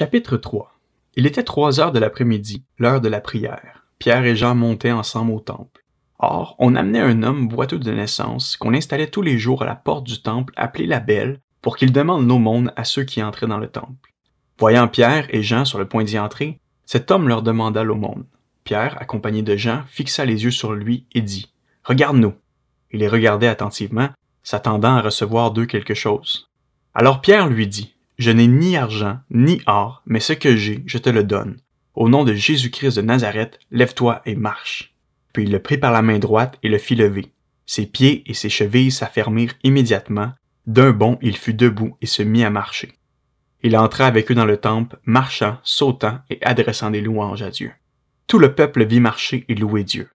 Chapitre 3 Il était trois heures de l'après-midi, l'heure de la prière. Pierre et Jean montaient ensemble au temple. Or, on amenait un homme boiteux de naissance qu'on installait tous les jours à la porte du temple appelé la Belle pour qu'il demande l'aumône à ceux qui entraient dans le temple. Voyant Pierre et Jean sur le point d'y entrer, cet homme leur demanda l'aumône. Pierre, accompagné de Jean, fixa les yeux sur lui et dit Regarde-nous. Il les regardait attentivement, s'attendant à recevoir d'eux quelque chose. Alors Pierre lui dit je n'ai ni argent, ni or, mais ce que j'ai, je te le donne. Au nom de Jésus-Christ de Nazareth, lève-toi et marche. Puis il le prit par la main droite et le fit lever. Ses pieds et ses chevilles s'affermirent immédiatement. D'un bond, il fut debout et se mit à marcher. Il entra avec eux dans le temple, marchant, sautant et adressant des louanges à Dieu. Tout le peuple vit marcher et louer Dieu.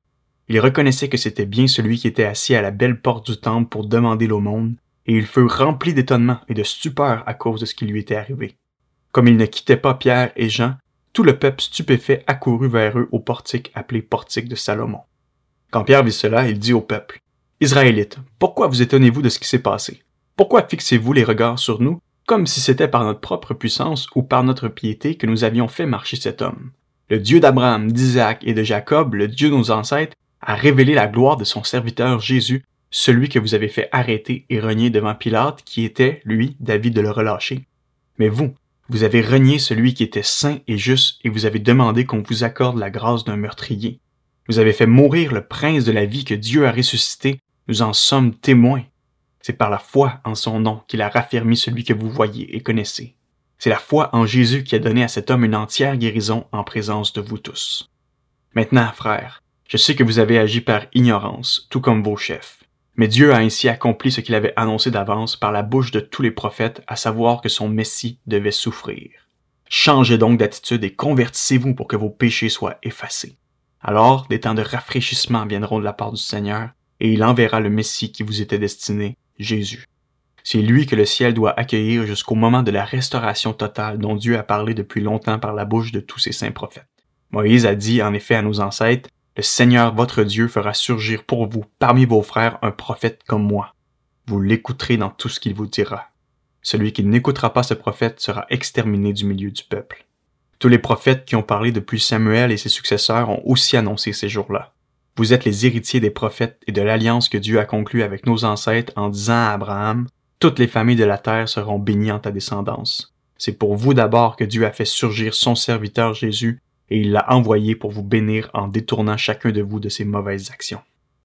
Il reconnaissait que c'était bien celui qui était assis à la belle porte du temple pour demander l'aumône, et il fut rempli d'étonnement et de stupeur à cause de ce qui lui était arrivé. Comme il ne quittait pas Pierre et Jean, tout le peuple stupéfait accourut vers eux au portique appelé portique de Salomon. Quand Pierre vit cela, il dit au peuple, Israélites, pourquoi vous étonnez-vous de ce qui s'est passé? Pourquoi fixez-vous les regards sur nous, comme si c'était par notre propre puissance ou par notre piété que nous avions fait marcher cet homme? Le Dieu d'Abraham, d'Isaac et de Jacob, le Dieu de nos ancêtres, a révélé la gloire de son serviteur Jésus celui que vous avez fait arrêter et renier devant Pilate, qui était, lui, d'avis de le relâcher. Mais vous, vous avez renié celui qui était saint et juste, et vous avez demandé qu'on vous accorde la grâce d'un meurtrier. Vous avez fait mourir le prince de la vie que Dieu a ressuscité, nous en sommes témoins. C'est par la foi en son nom qu'il a raffermi celui que vous voyez et connaissez. C'est la foi en Jésus qui a donné à cet homme une entière guérison en présence de vous tous. Maintenant, frères, je sais que vous avez agi par ignorance, tout comme vos chefs. Mais Dieu a ainsi accompli ce qu'il avait annoncé d'avance par la bouche de tous les prophètes, à savoir que son Messie devait souffrir. Changez donc d'attitude et convertissez-vous pour que vos péchés soient effacés. Alors des temps de rafraîchissement viendront de la part du Seigneur, et il enverra le Messie qui vous était destiné, Jésus. C'est lui que le ciel doit accueillir jusqu'au moment de la restauration totale dont Dieu a parlé depuis longtemps par la bouche de tous ses saints prophètes. Moïse a dit en effet à nos ancêtres, le Seigneur votre Dieu fera surgir pour vous parmi vos frères un prophète comme moi. Vous l'écouterez dans tout ce qu'il vous dira. Celui qui n'écoutera pas ce prophète sera exterminé du milieu du peuple. Tous les prophètes qui ont parlé depuis Samuel et ses successeurs ont aussi annoncé ces jours-là. Vous êtes les héritiers des prophètes et de l'alliance que Dieu a conclue avec nos ancêtres en disant à Abraham, toutes les familles de la terre seront bénies en ta descendance. C'est pour vous d'abord que Dieu a fait surgir son serviteur Jésus et il l'a envoyé pour vous bénir en détournant chacun de vous de ses mauvaises actions.